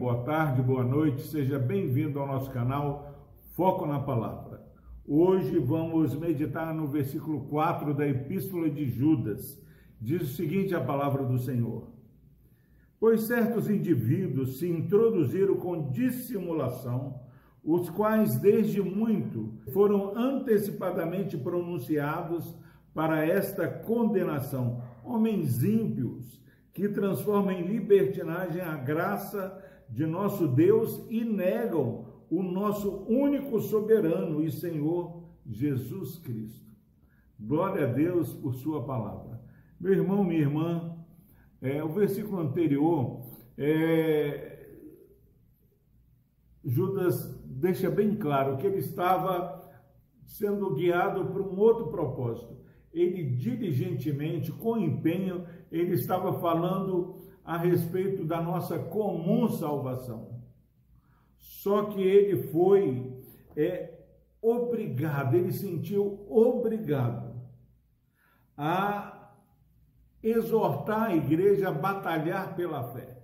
boa tarde, boa noite, seja bem-vindo ao nosso canal Foco na Palavra. Hoje vamos meditar no versículo 4 da Epístola de Judas. Diz o seguinte a palavra do Senhor: Pois certos indivíduos se introduziram com dissimulação, os quais desde muito foram antecipadamente pronunciados para esta condenação, homens ímpios que transformam em libertinagem a graça de nosso Deus e negam o nosso único soberano e Senhor Jesus Cristo. Glória a Deus por Sua palavra. Meu irmão, minha irmã, é, o versículo anterior, é, Judas deixa bem claro que ele estava sendo guiado por um outro propósito ele diligentemente, com empenho, ele estava falando a respeito da nossa comum salvação. Só que ele foi é, obrigado, ele sentiu obrigado a exortar a igreja a batalhar pela fé.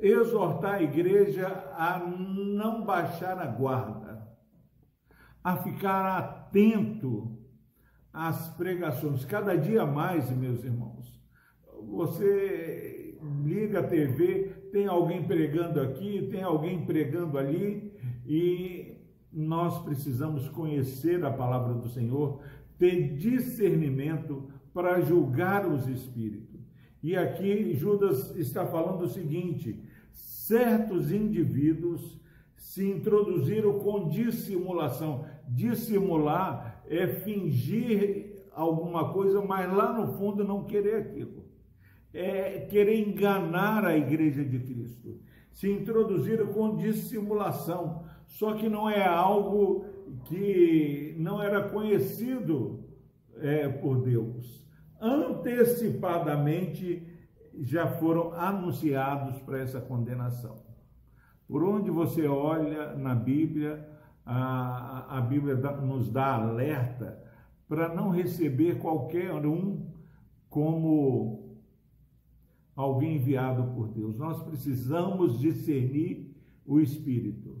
Exortar a igreja a não baixar a guarda, a ficar atento as pregações, cada dia mais, meus irmãos. Você liga a TV, tem alguém pregando aqui, tem alguém pregando ali, e nós precisamos conhecer a palavra do Senhor, ter discernimento para julgar os espíritos. E aqui Judas está falando o seguinte: certos indivíduos se introduziram com dissimulação. Dissimular é fingir alguma coisa, mas lá no fundo não querer aquilo. É querer enganar a igreja de Cristo. Se introduziram com dissimulação, só que não é algo que não era conhecido é, por Deus. Antecipadamente já foram anunciados para essa condenação. Por onde você olha na Bíblia, a, a Bíblia nos dá alerta para não receber qualquer um como alguém enviado por Deus. Nós precisamos discernir o Espírito.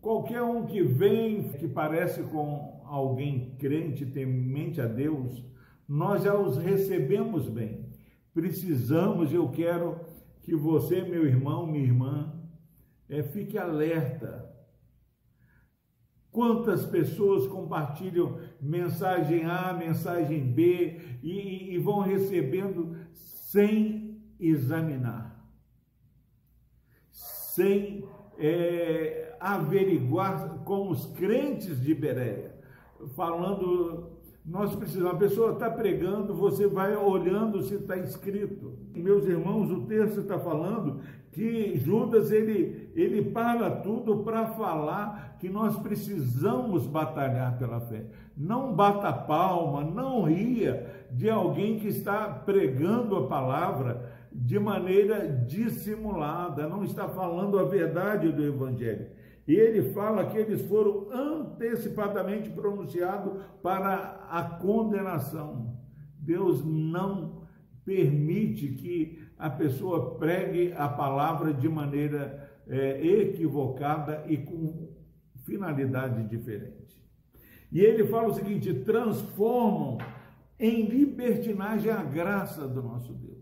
Qualquer um que vem, que parece com alguém crente, temente a Deus, nós já os recebemos bem. Precisamos, eu quero que você, meu irmão, minha irmã, é, fique alerta. Quantas pessoas compartilham mensagem A, mensagem B e, e vão recebendo sem examinar, sem é, averiguar com os crentes de Bereia, falando nós precisamos, a pessoa está pregando, você vai olhando se está escrito. Meus irmãos, o texto está falando que Judas ele, ele para tudo para falar que nós precisamos batalhar pela fé. Não bata palma, não ria de alguém que está pregando a palavra de maneira dissimulada, não está falando a verdade do evangelho. E ele fala que eles foram antecipadamente pronunciados para a condenação. Deus não permite que a pessoa pregue a palavra de maneira é, equivocada e com finalidade diferente. E ele fala o seguinte: transformam em libertinagem a graça do nosso Deus.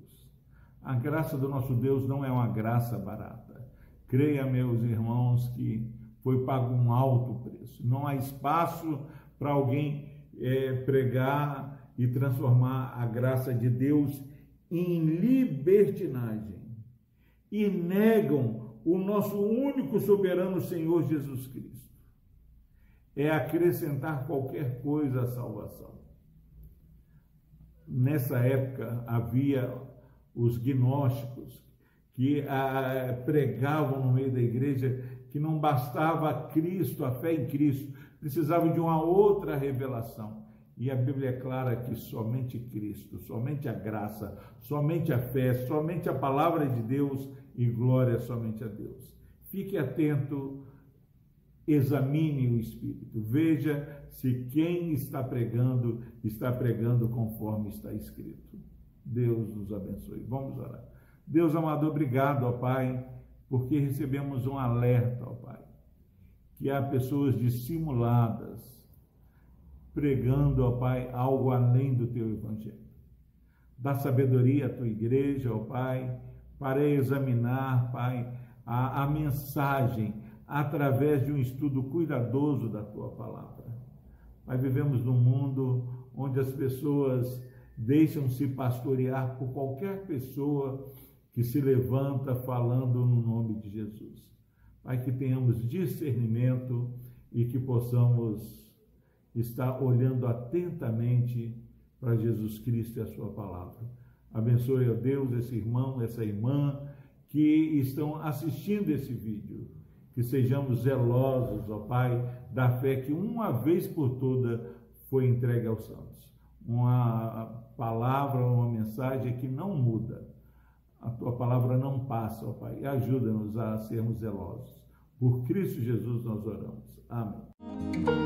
A graça do nosso Deus não é uma graça barata. Creia, meus irmãos, que foi pago um alto preço. Não há espaço para alguém é, pregar e transformar a graça de Deus em libertinagem. E negam o nosso único soberano Senhor Jesus Cristo. É acrescentar qualquer coisa à salvação. Nessa época havia os gnósticos, que ah, pregavam no meio da igreja que não bastava Cristo, a fé em Cristo, precisavam de uma outra revelação. E a Bíblia é clara que somente Cristo, somente a graça, somente a fé, somente a palavra de Deus e glória somente a Deus. Fique atento, examine o Espírito, veja se quem está pregando está pregando conforme está escrito. Deus nos abençoe. Vamos orar. Deus amado, obrigado, ó Pai, porque recebemos um alerta, ó Pai, que há pessoas dissimuladas pregando, ó Pai, algo além do teu evangelho. Dá sabedoria à tua igreja, ó Pai, para examinar, Pai, a, a mensagem através de um estudo cuidadoso da tua palavra. Pai, vivemos num mundo onde as pessoas deixam-se pastorear por qualquer pessoa que se levanta falando no nome de Jesus. Pai, que tenhamos discernimento e que possamos estar olhando atentamente para Jesus Cristo e a sua palavra. Abençoe, ó Deus, esse irmão, essa irmã que estão assistindo esse vídeo. Que sejamos zelosos, ó Pai, da fé que uma vez por toda foi entregue aos santos. Uma palavra, uma mensagem que não muda. A tua palavra não passa, ó Pai. Ajuda-nos a sermos zelosos. Por Cristo Jesus nós oramos. Amém.